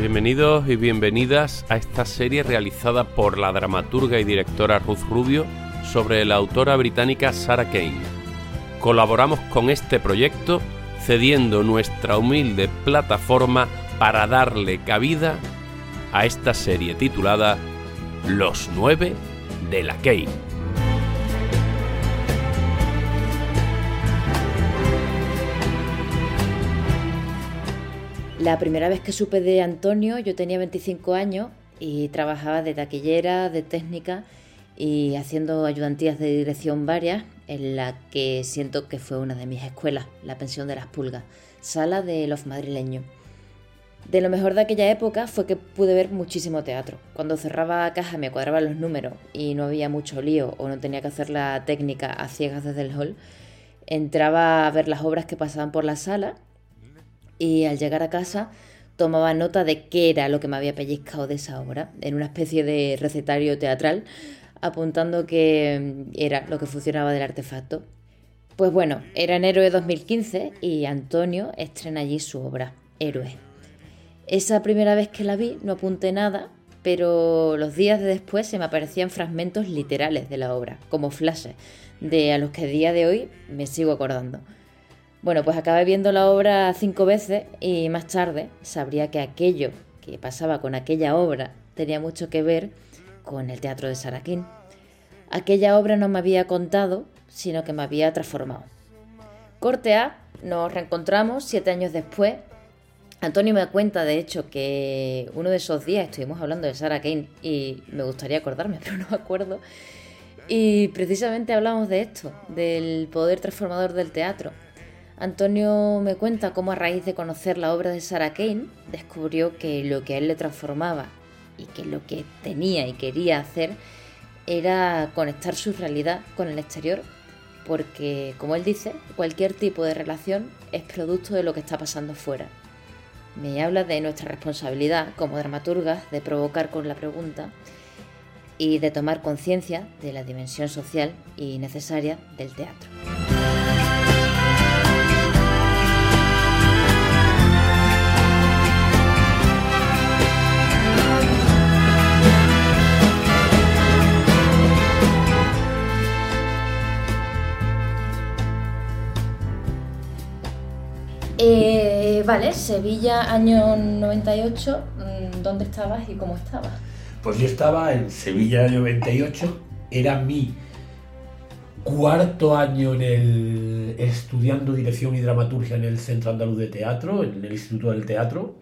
Bienvenidos y bienvenidas a esta serie realizada por la dramaturga y directora Ruth Rubio sobre la autora británica Sarah Kane. Colaboramos con este proyecto cediendo nuestra humilde plataforma para darle cabida a esta serie titulada Los nueve de la Kane. La primera vez que supe de Antonio, yo tenía 25 años y trabajaba de taquillera, de técnica y haciendo ayudantías de dirección varias, en la que siento que fue una de mis escuelas, la pensión de las pulgas, sala de los madrileños. De lo mejor de aquella época fue que pude ver muchísimo teatro. Cuando cerraba caja me cuadraban los números y no había mucho lío o no tenía que hacer la técnica a ciegas desde el hall, entraba a ver las obras que pasaban por la sala y al llegar a casa tomaba nota de qué era lo que me había pellizcado de esa obra, en una especie de recetario teatral, apuntando que mm, era lo que funcionaba del artefacto. Pues bueno, era enero de 2015 y Antonio estrena allí su obra, Héroe. Esa primera vez que la vi no apunté nada, pero los días de después se me aparecían fragmentos literales de la obra, como flashes, de a los que a día de hoy me sigo acordando. Bueno, pues acabé viendo la obra cinco veces y más tarde sabría que aquello que pasaba con aquella obra tenía mucho que ver con el teatro de Saraquín. Aquella obra no me había contado, sino que me había transformado. Corte A, nos reencontramos siete años después. Antonio me cuenta, de hecho, que uno de esos días estuvimos hablando de Sarah Kane y me gustaría acordarme, pero no me acuerdo. Y precisamente hablamos de esto, del poder transformador del teatro. Antonio me cuenta cómo a raíz de conocer la obra de Sarah Kane descubrió que lo que a él le transformaba y que lo que tenía y quería hacer era conectar su realidad con el exterior, porque, como él dice, cualquier tipo de relación es producto de lo que está pasando fuera. Me habla de nuestra responsabilidad como dramaturgas de provocar con la pregunta y de tomar conciencia de la dimensión social y necesaria del teatro. Eh, vale, Sevilla, año 98, mm, ¿dónde estabas y cómo estabas? Pues yo estaba en Sevilla año 98, era mi cuarto año en el, estudiando dirección y dramaturgia en el Centro Andaluz de Teatro, en el Instituto del Teatro.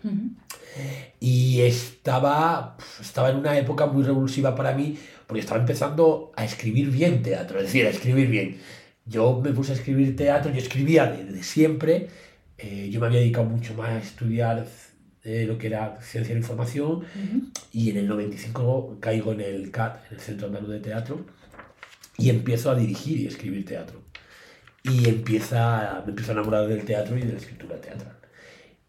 Y estaba, estaba en una época muy revulsiva para mí, porque estaba empezando a escribir bien teatro, es decir, a escribir bien. Yo me puse a escribir teatro, yo escribía desde siempre, eh, yo me había dedicado mucho más a estudiar eh, lo que era ciencia de información y en el 95 caigo en el CAT, en el Centro Andaluz de Teatro, y empiezo a dirigir y escribir teatro. Y empieza, me empiezo a enamorar del teatro y de la escritura teatral.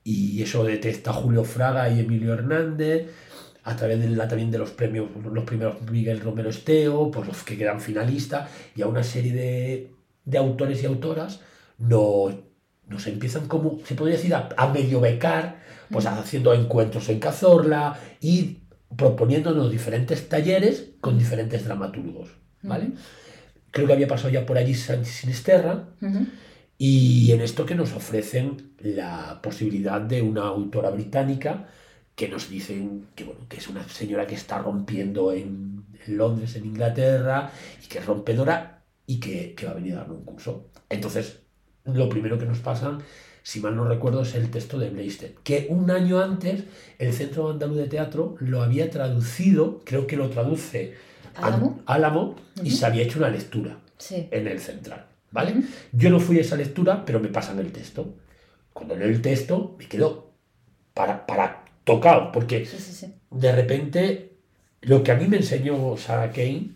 Y eso detesta Julio Fraga y Emilio Hernández, a través de la, también de los premios, los primeros Miguel Romero Esteo, pues los que quedan finalistas, y a una serie de, de autores y autoras nos nos empiezan como, se podría decir, a, medio becar, pues haciendo encuentros en Cazorla y proponiéndonos diferentes talleres con diferentes dramaturgos, ¿vale? Creo que había pasado ya por allí Sinisterra y en esto que nos ofrecen la posibilidad de una autora británica que nos dicen que, bueno, que es una señora que está rompiendo en, Londres, en Inglaterra, y que es rompedora y que, que va a venir a dar un curso. Entonces, lo primero que nos pasa si mal no recuerdo, es el texto de Bleisted, que un año antes el Centro Andaluz de Teatro lo había traducido, creo que lo traduce Álamo, Álamo y se había hecho una lectura Sí. en el central, ¿vale? Yo no fui a esa lectura, pero me pasan el texto. Cuando leo el texto, me quedo para, para tocado, porque Sí, sí, sí. de repente lo que a mí me enseñó Sarah Kane,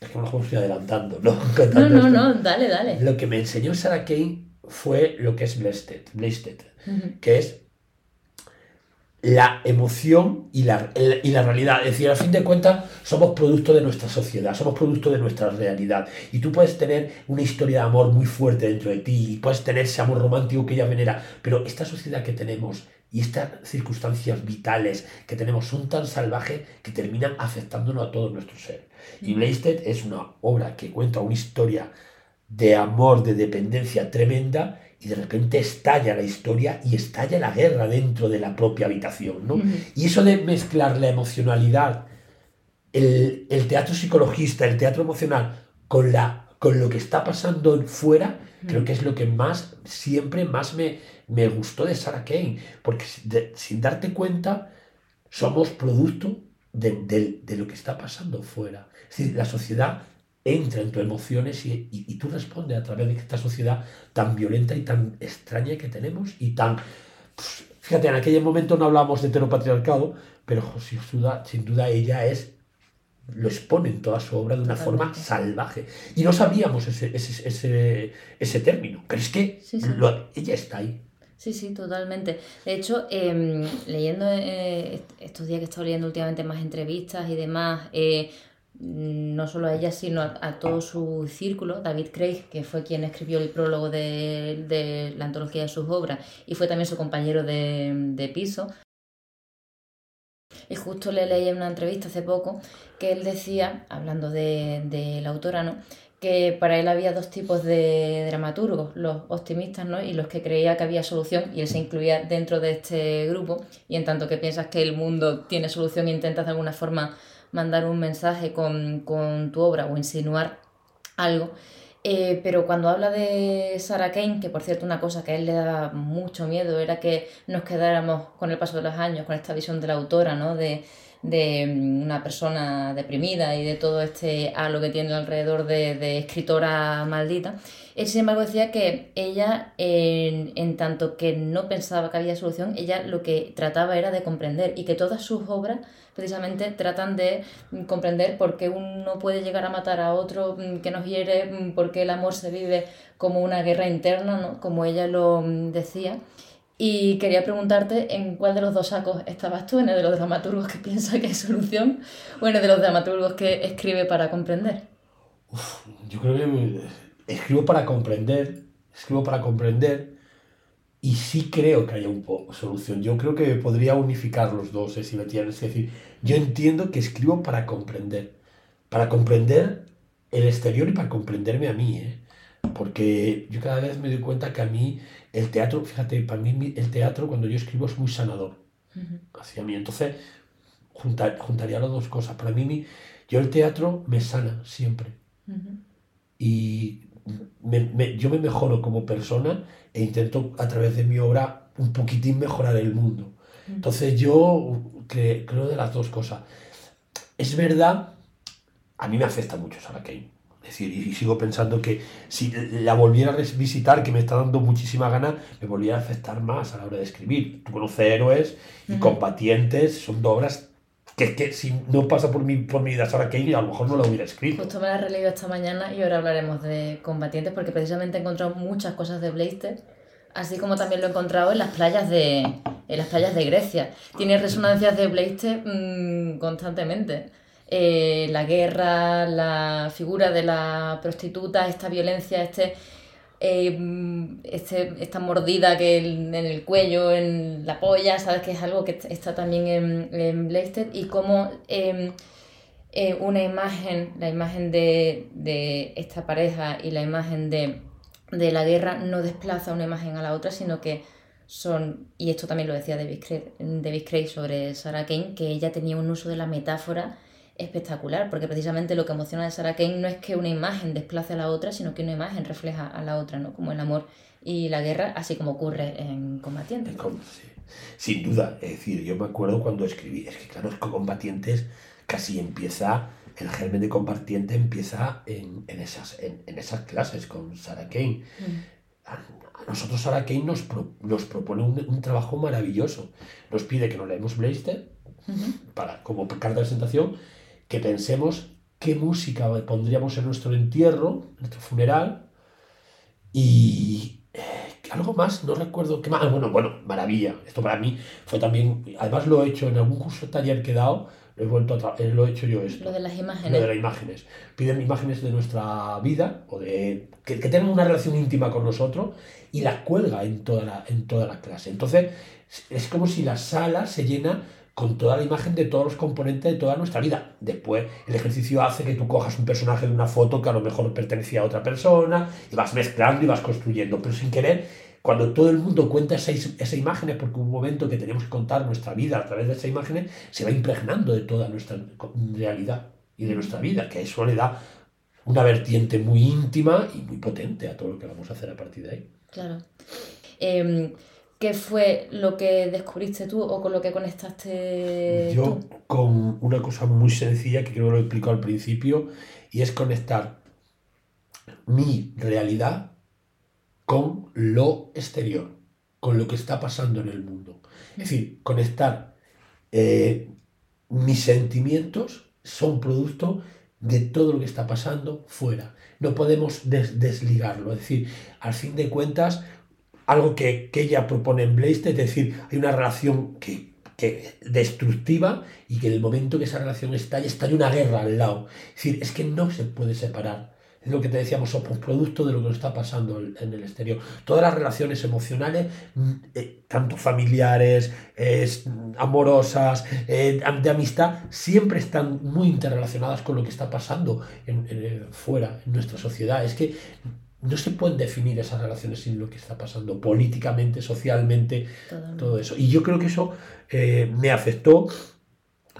es que a lo mejor me estoy adelantando, ¿no? No, Contando no, esto. no, dale, dale. Lo que me enseñó Sarah Kane fue lo que es Ujú. que es la emoción y la, el- y la realidad. Es decir, al fin de cuentas, somos producto de nuestra sociedad, somos producto de nuestra realidad. Y tú puedes tener una historia de amor muy fuerte dentro de ti, y puedes tener ese amor romántico que ella venera, pero esta sociedad que tenemos y estas circunstancias vitales que tenemos son tan salvajes que terminan afectándonos a todo nuestro ser. Y Blasted es una obra que cuenta una historia de amor, de dependencia tremenda, y de repente estalla la historia y estalla la guerra dentro de la propia habitación, ¿no? Y eso de mezclar la emocionalidad, el, el teatro psicologista, el teatro emocional, con, la, con lo que está pasando fuera, creo que es lo que más, siempre más me, me gustó de Sarah Kane, porque de- sin darte cuenta, somos producto de, de- de lo que está pasando fuera. Es decir, la sociedad entra en tus emociones y, y- y tú respondes a través de esta sociedad tan violenta y tan extraña que tenemos y tan... pues, fíjate, en aquel momento no hablábamos de heteropatriarcado, pero sin duda, sin duda ella es lo expone en toda su obra de una forma salvaje. Y no sabíamos ese, ese, ese, ese término, pero es que Sí, sí. lo- ella está ahí. Sí, sí, totalmente. De hecho, em, leyendo eh, est- estos días que he estado leyendo últimamente más entrevistas y demás, eh, mm, no solo a ella, sino a, a todo su círculo, David Craig, que fue quien escribió el prólogo de, de la antología de sus obras y fue también su compañero de, de piso. Y justo le leí en una entrevista hace poco que él decía, hablando de, de la autora, ¿no? Que para él había dos tipos de dramaturgos, los optimistas ¿no? y los que creía que había solución, y él se incluía dentro de este grupo, y en tanto que piensas que el mundo tiene solución intentas de alguna forma mandar un mensaje con, con tu obra o insinuar algo. Eh, pero cuando habla de Sarah Kane, que por cierto una cosa que a él le daba mucho miedo era que nos quedáramos con el paso de los años con esta visión de la autora, ¿no? De, de mm, una persona deprimida y de todo este halo que tiene alrededor de, escritora maldita. Él, sin embargo, decía que ella, en, en tanto que no pensaba que había solución, ella lo que trataba era de comprender y que todas sus obras precisamente tratan de mm, comprender por qué uno puede llegar a matar a otro mm, que nos hiere, por qué el amor se vive como una guerra interna, ¿no? como ella lo decía. Y quería preguntarte en cuál de los dos sacos estabas tú, en el de los dramaturgos que piensa que hay solución o en el de los dramaturgos que escribe para comprender. Yo creo que escribo para comprender, escribo para comprender y sí creo que haya una solución. Yo creo que podría unificar los dos, eh, si me entiendes. Es decir, yo entiendo que escribo para comprender, para comprender el exterior y para comprenderme a mí, ¿eh? Porque yo cada vez me doy cuenta que a mí el teatro, fíjate, para mí el teatro cuando yo escribo es muy sanador hacia mí. Entonces, juntar- juntaría las dos cosas. Para mí, mi- yo el teatro me sana siempre y me- me- yo me mejoro como persona e intento a través de mi obra un poquitín mejorar el mundo. Entonces yo cre- creo de las dos cosas. Es verdad, a mí me afecta mucho Sarah Kane. Es decir, y sigo pensando que si la volviera a visitar, que me está dando muchísima gana, me volviera a afectar más a la hora de escribir. Tú conoces héroes y combatientes, son dos obras que, que si no pasa por mi, por mi vida Sarah Kane, a lo mejor no la hubiera escrito. Justo me la he releído esta mañana y ahora hablaremos de combatientes porque precisamente he encontrado muchas cosas de Blaster, así como también lo he encontrado en las playas de, en las playas de Grecia. Tiene resonancias de Blaster mm, constantemente. Eh, la guerra, la figura de la prostituta, esta violencia, este, eh, este, esta mordida que en el cuello, en la polla, sabes que es algo que está también en, en Blaster y cómo... em, eh, una imagen, la imagen de, de esta pareja y la imagen de, de la guerra no desplaza una imagen a la otra, sino que son, y esto también lo decía David Craig, David Craig sobre Sarah Kane, que ella tenía un uso de la metáfora espectacular, porque precisamente lo que emociona de Sarah Kane no es que una imagen desplace a la otra, sino que una imagen refleja a la otra, ¿no? Como el amor y la guerra, así como ocurre en Combatientes. Sin duda, es decir, yo me acuerdo cuando escribí, es que claro, Combatientes casi empieza, el germen de Combatiente empieza en, esas, en, esas clases con Sarah Kane. Mm. A, nosotros Sarah Kane nos, nos propone un, trabajo maravilloso. Nos pide que nos leemos Blaster, para, como carta de presentación, que pensemos qué música pondríamos en nuestro entierro, en nuestro funeral, y eh, algo más, no recuerdo qué más. Ah, bueno, bueno, maravilla. Esto para mí fue también, además lo he hecho en algún curso taller que he dado, lo he, vuelto a eh, lo he hecho yo esto. Lo de las imágenes. Lo de las imágenes. Piden imágenes de nuestra vida o de que, que tengan una relación íntima con nosotros y las cuelga en toda la, en toda la clase. Entonces, es como si la sala se llena con toda la imagen de todos los componentes de toda nuestra vida. Después el ejercicio hace que tú cojas un personaje de una foto que a lo mejor pertenecía a otra persona y vas mezclando y vas construyendo, pero sin querer, cuando todo el mundo cuenta esas, esas imágenes, porque un momento que tenemos que contar nuestra vida a través de esas imágenes, se va impregnando de toda nuestra realidad y de nuestra vida, que eso le da una vertiente muy íntima y muy potente a todo lo que vamos a hacer a partir de ahí. Claro. Em, ¿Qué fue lo que descubriste tú o con lo que conectaste Yo con una cosa muy sencilla que creo que lo he explicado al principio y es conectar mi realidad con lo exterior, con lo que está pasando en el mundo. Es decir, conectar eh, mis sentimientos son producto de todo lo que está pasando fuera. No podemos desligarlo. Es decir, al fin de cuentas, algo que, ella propone en Blaze, es decir, hay una relación que, destructiva y que en el momento que esa relación está estalla una guerra al lado. Es decir, es que no se puede separar. Es lo que te decíamos, somos producto de lo que nos está pasando en el exterior. Todas las relaciones emocionales, mm, eh, tanto familiares, amorosas, eh, de amistad, siempre están muy interrelacionadas con lo que está pasando en, fuera, en nuestra sociedad. Es que no se pueden definir esas relaciones sin lo que está pasando políticamente, socialmente, todo, eso. Y yo creo que eso eh, me afectó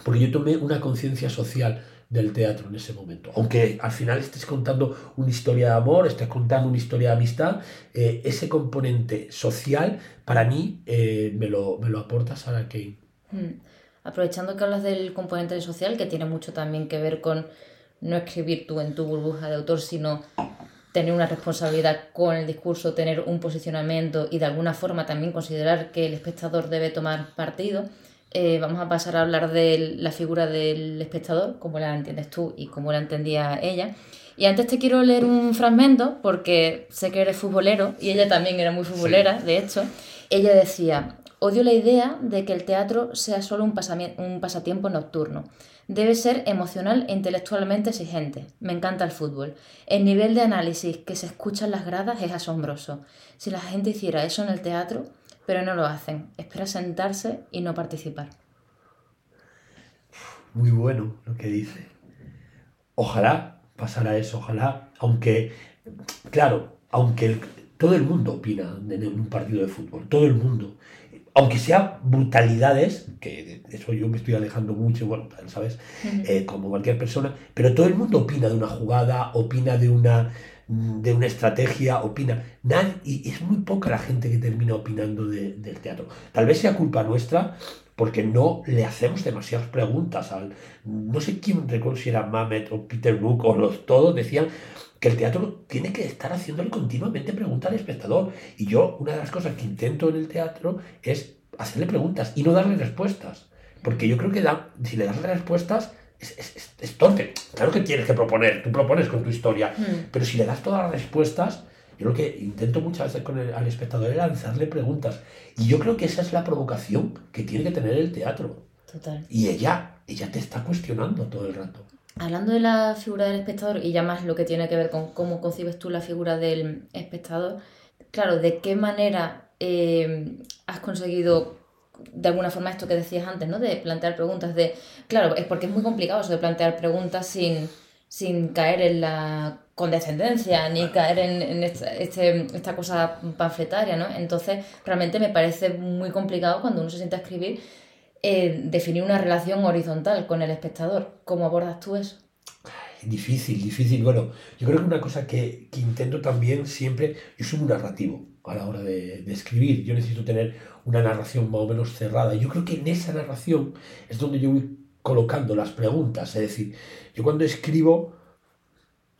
porque yo tomé una conciencia social del teatro en ese momento. Aunque al final estés contando una historia de amor, estés contando una historia de amistad, eh, ese componente social para mí eh, me, lo, me, lo, aporta Sarah Kane. Hmm. Aprovechando que hablas del componente social, que tiene mucho también que ver con no escribir tú en tu burbuja de autor, sino tener una responsabilidad con el discurso, tener un posicionamiento y de alguna forma también considerar que el espectador debe tomar partido, eh, vamos a pasar a hablar de la figura del espectador, como la entiendes tú y cómo la entendía ella. Y antes te quiero leer un fragmento porque sé que eres futbolero y ella también era muy futbolera, de hecho. Ella decía, odio la idea de que el teatro sea solo un, pasatiempo nocturno. Debe ser emocional e intelectualmente exigente. Me encanta el fútbol. El nivel de análisis que se escucha en las gradas es asombroso. Si la gente hiciera eso en el teatro, pero no lo hacen. Espera sentarse y no participar. Muy bueno lo que dice. Ojalá pasara eso, ojalá, aunque, claro, aunque todo el mundo opina en un partido de fútbol, todo el mundo aunque sea brutalidades, que de eso yo me estoy alejando mucho, bueno, ¿sabes? Eh, como cualquier persona, pero todo el mundo opina de una jugada, opina de una, de una estrategia, opina. Nadie, y es muy poca la gente que termina opinando del teatro. Tal vez sea culpa nuestra porque no le hacemos demasiadas preguntas al... No sé quién recuerdo si era Mamet o Peter Brook o los todos decían que el teatro tiene que estar haciéndole continuamente preguntas al espectador. Y yo, una de las cosas que intento en el teatro es hacerle preguntas y no darle respuestas. Porque yo creo que si le das respuestas, es, es, es, torpe. Claro que tienes que proponer, tú propones con tu historia, hmm. pero si le das todas las respuestas, yo lo que intento muchas veces con el, al espectador es lanzarle preguntas. Y yo creo que esa es la provocación que tiene que tener el teatro. Total. Y ella, ella te está cuestionando todo el rato. Hablando de la figura del espectador y ya más lo que tiene que ver con cómo concibes tú la figura del espectador, claro, ¿de qué manera eh, has conseguido de alguna forma esto que decías antes, ¿no? De plantear preguntas, de... Claro, es porque es muy complicado eso de plantear preguntas sin, sin caer en la condescendencia ni caer en, esta, este, esta cosa panfletaria, ¿no? Entonces, realmente me parece muy complicado cuando uno se sienta a escribir eh, definir una relación horizontal con el espectador. ¿Cómo abordas tú eso? Difícil, difícil. Bueno, yo creo que una cosa que, que intento también siempre, yo soy muy narrativo a la hora de, de, escribir, yo necesito tener una narración más o menos cerrada. Yo creo que en esa narración es donde yo voy colocando las preguntas, es decir, yo cuando escribo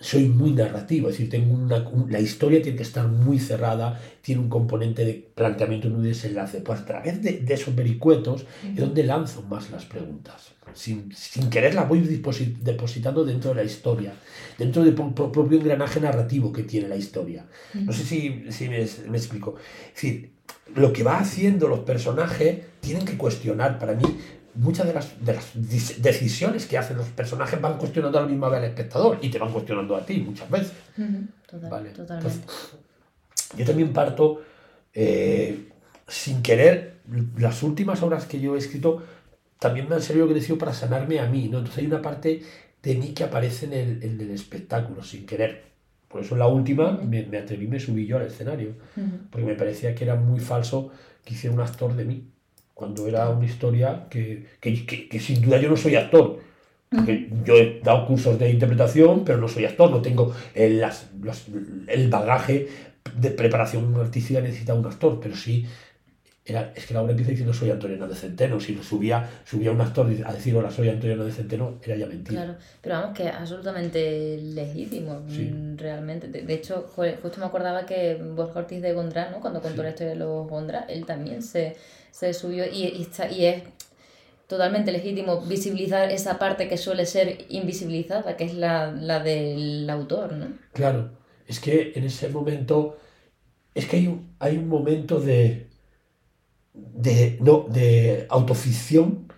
soy muy narrativo, es decir, tengo una, la historia tiene que estar muy cerrada, tiene un componente de planteamiento y un desenlace. Pues a través de, de esos vericuetos es donde lanzo más las preguntas. Sin, sin querer las voy depositando dentro de la historia, dentro del propio engranaje narrativo que tiene la historia. No sé si, si me, me explico. Es decir, lo que va haciendo los personajes tienen que cuestionar. Para mí, muchas de las, de las decisiones que hacen los personajes van cuestionando a la misma vez al espectador y te van cuestionando a ti muchas veces. vale. Totalmente. yo también parto, eh, sin querer, las últimas obras que yo he escrito también me han servido, que para sanarme a mí. ¿no? Entonces hay una parte de mí que aparece en el, en el espectáculo, sin querer. Por eso en la última me, me, atreví, me subí yo al escenario, porque me parecía que era muy falso que hiciera un actor de mí cuando era una historia que, que, que, sin duda yo no soy actor. Porque yo he dado cursos de interpretación, pero no soy actor, no tengo el, las, el bagaje de preparación artística necesita un actor, pero sí era, es que la obra empieza diciendo soy Antonio de Centeno. Si subía, subía un actor a decir hola soy Antonio de Centeno, era ya mentira. Claro, pero vamos, que es absolutamente legítimo, mm, realmente. De, hecho, justo me acordaba que Borja Ortiz de Gondra, ¿no? cuando contó la historia de los Gondra, él también se, se subió y, y, está, y es totalmente legítimo visibilizar esa parte que suele ser invisibilizada, que es la, la del autor, ¿no? Claro, es que en ese momento, es que hay un, hay un momento de de, no, de autoficción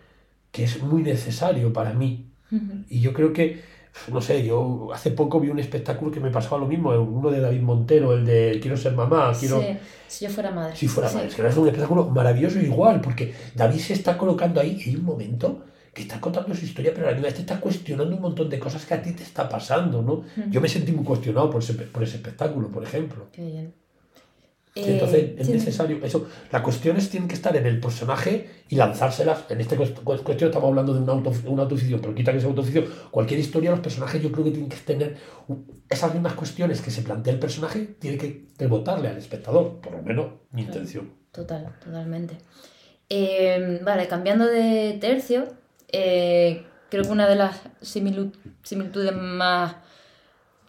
que es muy necesario para mí. Y yo creo que, no sé, yo hace poco vi un espectáculo que me pasaba lo mismo, uno de David Montero, el de Quiero ser mamá, quiero... si yo fuera madre. Si fuera madre, es que es un espectáculo maravilloso igual, porque David se está colocando ahí y hay un momento que está contando su historia, pero la misma te está cuestionando un montón de cosas que a ti te está pasando, ¿no? Yo me sentí muy cuestionado por ese, por ese espectáculo, por ejemplo. Qué bien. Entonces eh, es necesario eso. Las cuestiones tienen que estar en el personaje y lanzárselas. En esta cuestión estamos hablando de una, auto, una autoficción, pero quita que sea autoficción. Cualquier historia, los personajes yo creo que tienen que tener esas mismas cuestiones que se plantea el personaje, tiene que rebotarle al espectador, por lo menos mi intención. Total, totalmente. Eh, vale, cambiando de tercio, eh, creo que una de las similitudes más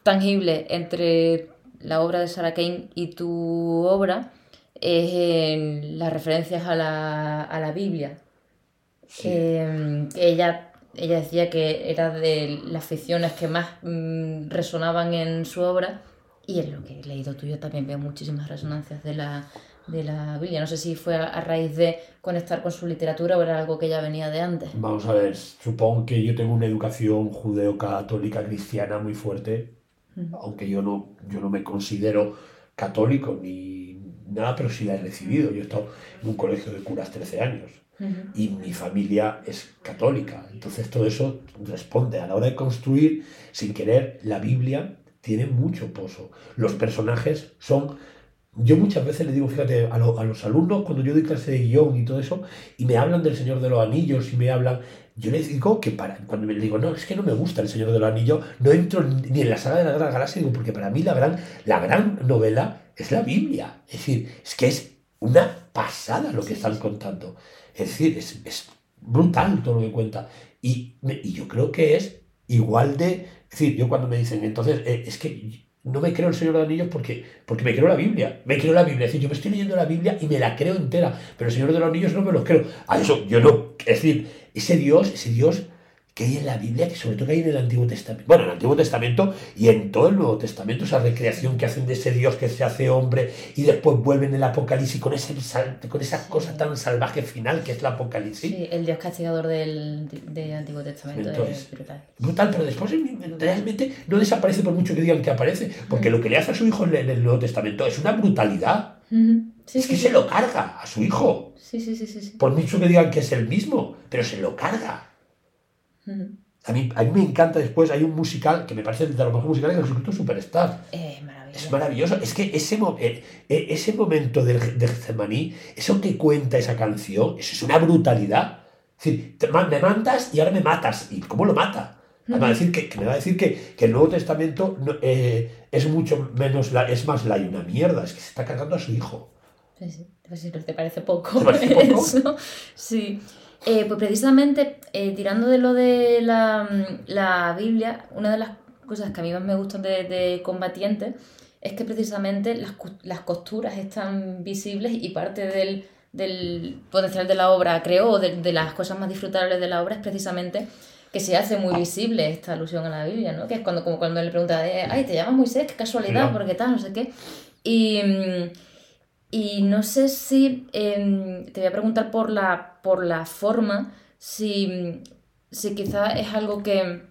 tangibles entre la obra de Sarah Kane y tu obra es en las referencias a la, a la Biblia. ella, ella decía que era de las ficciones que más mm, resonaban en su obra y en lo que he leído tuyo también veo muchísimas resonancias de la, de la Biblia. No sé si fue a, raíz de conectar con su literatura o era algo que ya venía de antes. Vamos a ver, supongo que yo tengo una educación judeo-católica cristiana muy fuerte aunque yo no, yo no me considero católico ni nada, pero sí la he recibido. Yo he estado en un colegio de curas 13 años y mi familia es católica. Entonces todo eso responde a la hora de construir, sin querer, la Biblia tiene mucho pozo. Los personajes son... Yo muchas veces le digo, fíjate, a, a los alumnos, cuando yo doy clase de guion y todo eso, y me hablan del Señor de los Anillos y me hablan yo les digo que para, cuando me digo, no, es que no me gusta El Señor de los Anillos, no entro ni en la saga de la Gran Galaxia, digo, porque para mí la gran, la gran novela es la Biblia. Es decir, es que es una pasada lo que están contando. Es decir, es, es brutal todo lo que cuenta. Y, y, yo creo que es igual de... Es decir, yo cuando me dicen, entonces, eh, es que no me creo el Señor de los Anillos porque, porque me creo la Biblia. Me creo la Biblia. Es decir, yo me estoy leyendo la Biblia y me la creo entera. Pero el Señor de los Anillos no me lo creo. A eso yo no. Es decir, ese Dios, ese Dios que hay en la Biblia, que sobre todo que hay en el Antiguo Testamento. Bueno, en el Antiguo Testamento y en todo el Nuevo Testamento, esa recreación que hacen de ese Dios que se hace hombre y después vuelven en el Apocalipsis con, ese, con esa cosa tan salvaje final que es el Apocalipsis. Sí, el Dios castigador del, Antiguo Testamento es brutal. Brutal, pero después realmente no desaparece por mucho que digan que aparece, porque lo que le hace a su hijo en el Nuevo Testamento es una brutalidad. es que se lo carga a su hijo. Sí, sí, sí, sí, Por mucho que digan que es el mismo, pero se lo carga. A mí, a mí me encanta después, hay un musical que me parece de los mejores musicales que es el Superstar. Eh, es maravilloso. Es que ese, eh, eh, ese momento del, del Getsemaní, eso que cuenta esa canción, eso es una brutalidad. Es decir, te me mandas y ahora me matas. ¿Y cómo lo mata? Me va a decir que, que me va a decir que, que el Nuevo Testamento no- eh, es mucho menos, la, es más la y una mierda, es que se está cargando a su hijo. Sí, sí. Pues pero te parece poco. ¿Te parece poco? eso. Sí. Eh, pues precisamente, eh, tirando de lo de la, mm, la Biblia, una de las cosas que a mí más me gustan de, de Combatientes es que precisamente las, las costuras están visibles y parte del, del potencial de la obra, creo, o de, de las cosas más disfrutables de la obra es precisamente que se hace muy visible esta alusión a la Biblia, ¿no? Que es cuando, como cuando le pregunta, eh, ay, te llamas Moisés, qué casualidad, Claro. porque tal, no sé qué. Y, mm, y no sé si em, te voy a preguntar por la, por la forma, si, si quizá es algo que,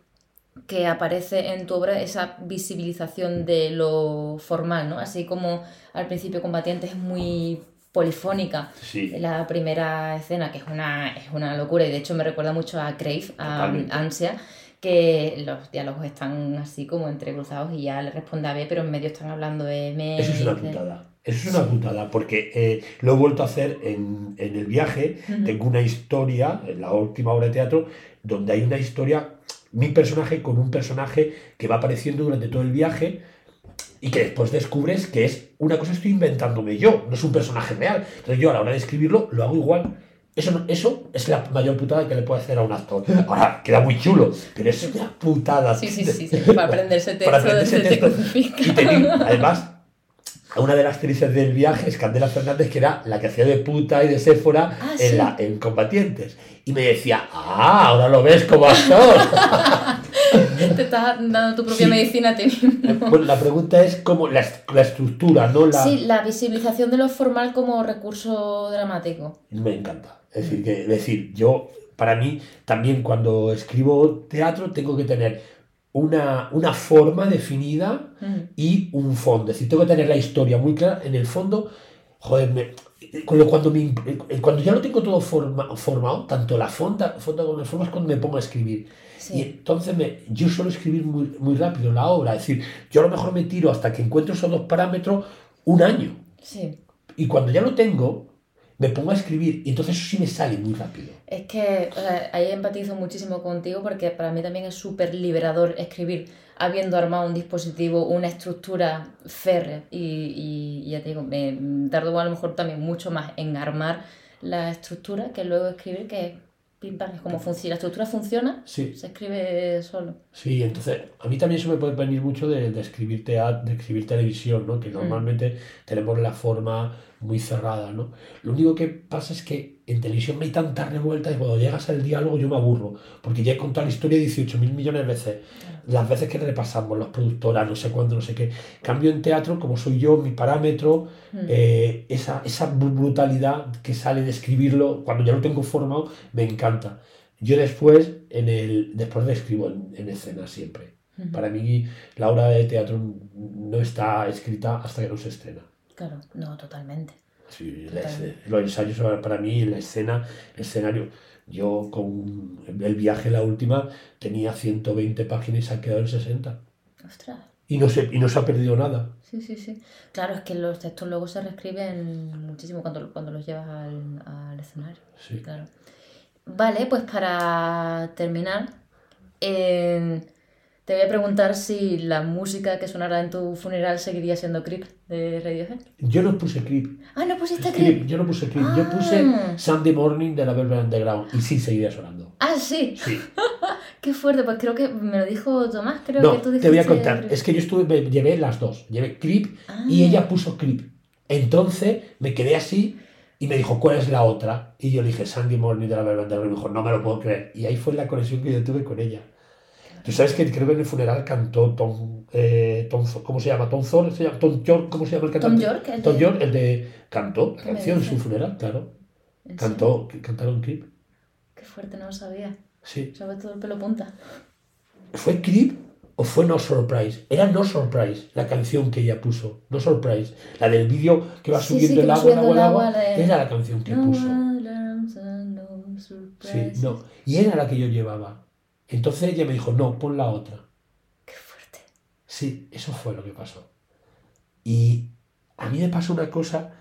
que aparece en tu obra, esa visibilización de lo formal, ¿no? Así como al principio Combatientes es muy polifónica. Sí. La primera escena, que es una, es una locura, y de hecho me recuerda mucho a Crave, a Totalmente. Ansia, que los diálogos están así como entrecruzados y ya le responde a B, pero en medio están hablando de M. Eso es una y de- putada. Eso es una putada, porque eh, lo he vuelto a hacer en, en el viaje. Tengo una historia, en la última obra de teatro, donde hay una historia, mi personaje con un personaje que va apareciendo durante todo el viaje y que después descubres que es una cosa que estoy inventándome yo, no es un personaje real. Entonces yo a la hora de escribirlo lo hago igual. Eso, eso es la mayor putada que le puede hacer a un actor. Ahora, queda muy chulo, pero es una putada. Sí, sí, sí, sí, para aprenderse texto, Para aprenderse te texto. Y te digo, además, una de las actrices del viaje es Candela Fernández, que era la que hacía de puta y de Séfora Ah, en, sí. la, en Combatientes. Y me decía, ah, ahora lo ves como actor. Te estás dando tu propia Sí. medicina a ti mismo. bueno, la pregunta es cómo la, la estructura, no la... Sí, la visibilización de lo formal como recurso dramático. Me encanta. Es decir, que, es decir, yo, para mí, también cuando escribo teatro, tengo que tener una, una forma definida Mm. y un fondo. Es decir, tengo que tener la historia muy clara. En el fondo, joder, me- cuando, me eh, cuando ya lo tengo todo forma- formado, tanto la fonda, fonda como las formas, cuando me pongo a escribir. Y entonces me, yo suelo escribir muy, muy rápido la obra. Es decir, yo a lo mejor me tiro hasta que encuentro esos dos parámetros un año. sí. Y cuando ya lo tengo, me pongo a escribir. Y entonces eso sí me sale muy rápido. Es que o sea, ahí empatizo muchísimo contigo porque para mí también es súper liberador escribir habiendo armado un dispositivo, una estructura férrea y, y- y ya te digo, me tardo a lo mejor también mucho más en armar la estructura que luego escribir que pim pam, es como funciona. La estructura funciona, Sí. se escribe solo. Sí, entonces a mí también eso me puede venir mucho de, de escribir teatro, de escribir televisión, ¿no? Que normalmente tenemos la forma muy cerrada, ¿no? Lo único que pasa es que en televisión no hay tantas revueltas y cuando llegas al diálogo yo me aburro, porque ya he contado la historia 18 mil millones de veces, las veces que repasamos, las productoras, no sé cuándo, no sé qué. Cambio en teatro, como soy yo, mi parámetro, eh, esa, esa bru- brutalidad que sale de escribirlo, cuando ya lo tengo formado, me encanta. Yo después, en el, después le escribo en, en escena siempre. Para mí la obra de teatro no está escrita hasta que no se estrena. Claro, no, totalmente. Sí, Totalmente. los ensayos para mí, la escena, el escenario. Yo con el viaje, la última, tenía 120 páginas y se ha quedado en 60. Ostras. Y no se, y no se ha perdido nada. Sí, sí, sí. Claro, es que los textos luego se reescriben muchísimo cuando, cuando los llevas al, al escenario. Sí. Claro. Vale, pues para terminar, eh, te voy a preguntar si la música que sonará en tu funeral seguiría siendo Creep de Radiohead. Yo no puse clip. Ah, no pusiste Clip, Creep. Yo no puse clip. Yo puse Ah. Sunday Morning de la Velvet Underground. Y sí seguiría sonando. Ah, sí. Sí. Qué fuerte, pues creo que me lo dijo Tomás, creo No, que tú te voy a dijiste contar. Creep. Es que yo estuve, me llevé las dos. Llevé y Ah. ella puso clip. Entonces me quedé así y me dijo, ¿cuál es la otra? Y yo le dije, Sunday Morning de la Velvet Underground. Y me dijo, no me lo puedo creer. Y ahí fue la conexión que yo tuve con ella. Tú sabes que creo que en el funeral cantó Tom, eh, Tom ¿cómo se llama? Tom Thor, ¿se llama? Tom York, ¿cómo se llama el Tom cantante? York, el Tom de- York, el de cantó la ¿Qué me canción en su funeral, claro. ¿En Cantó, cantaron serio? Qué fuerte, no lo sabía. Sí. Sobre todo el pelo punta. ¿Fue Creep o fue No Surprise? Era No Surprise la canción que ella puso. No Surprise. La del vídeo que va subiendo sí, el agua, el agua, el agua. de- Era la canción que No puso. Sí, no. Y era la que yo llevaba. Entonces ella me dijo, no, pon la otra. Qué fuerte. Sí, eso fue lo que pasó. Y a mí me pasó una cosa.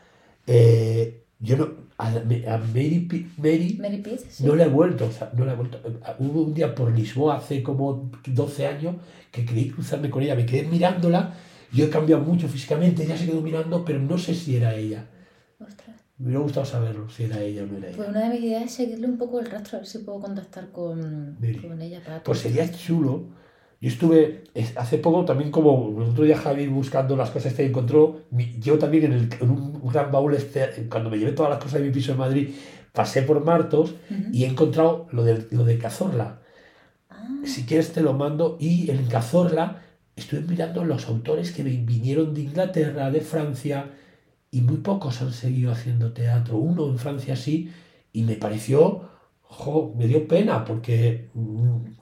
eh, Yo no, a, a Mary, Mary, Mary sí. no la he vuelto, o sea, no la he vuelto. Hubo un día por Lisboa hace como 12 años que creí cruzarme con ella, me quedé mirándola, yo he cambiado mucho físicamente, ella se quedó mirando, pero no sé si era ella. Ostras. Me hubiera gustado saberlo, si era ella o no era ella. Pues una de mis ideas es seguirle un poco el rastro, a ver si puedo contactar con, con ella para... Pues sería chulo yo estuve hace poco también como el otro día Javi buscando las cosas que encontró, yo también en, el, en un gran baúl, este, cuando me llevé todas las cosas de mi piso en Madrid, pasé por Martos y he encontrado lo de, lo de Cazorla. Ah. Si quieres te lo mando y en Cazorla estuve mirando los autores que vinieron de Inglaterra, de Francia y muy pocos han seguido haciendo teatro. Uno en Francia sí y me pareció, me dio pena porque... Mm,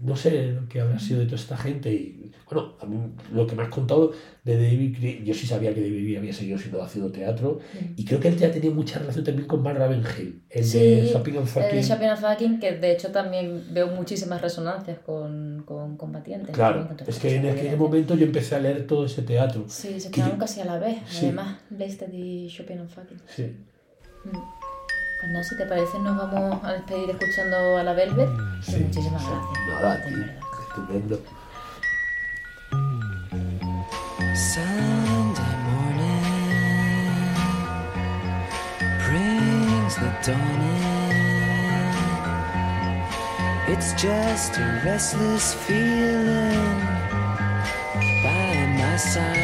no sé qué habrá sido de toda esta gente. Y bueno, a mí lo que me has contado de David, yo sí sabía que David había seguido siendo haciendo teatro. Y creo que él ya tenía mucha relación también con Mark Ravenhill, el de Shopping and Fucking. El de Shopping and Fucking, que de hecho también veo muchísimas resonancias con, con combatientes. Claro, es que en aquel momento yo empecé a leer todo ese teatro. Sí, se quedaron casi a la vez, además, Leicester y Shopping and Fucking. Sí. Mm. Pues nada, si te parece, nos vamos a despedir escuchando a la Velvet. Sí, muchísimas gracias. Nada, estupendo. Sunday morning brings the dawn in. It's just a restless feeling by my side.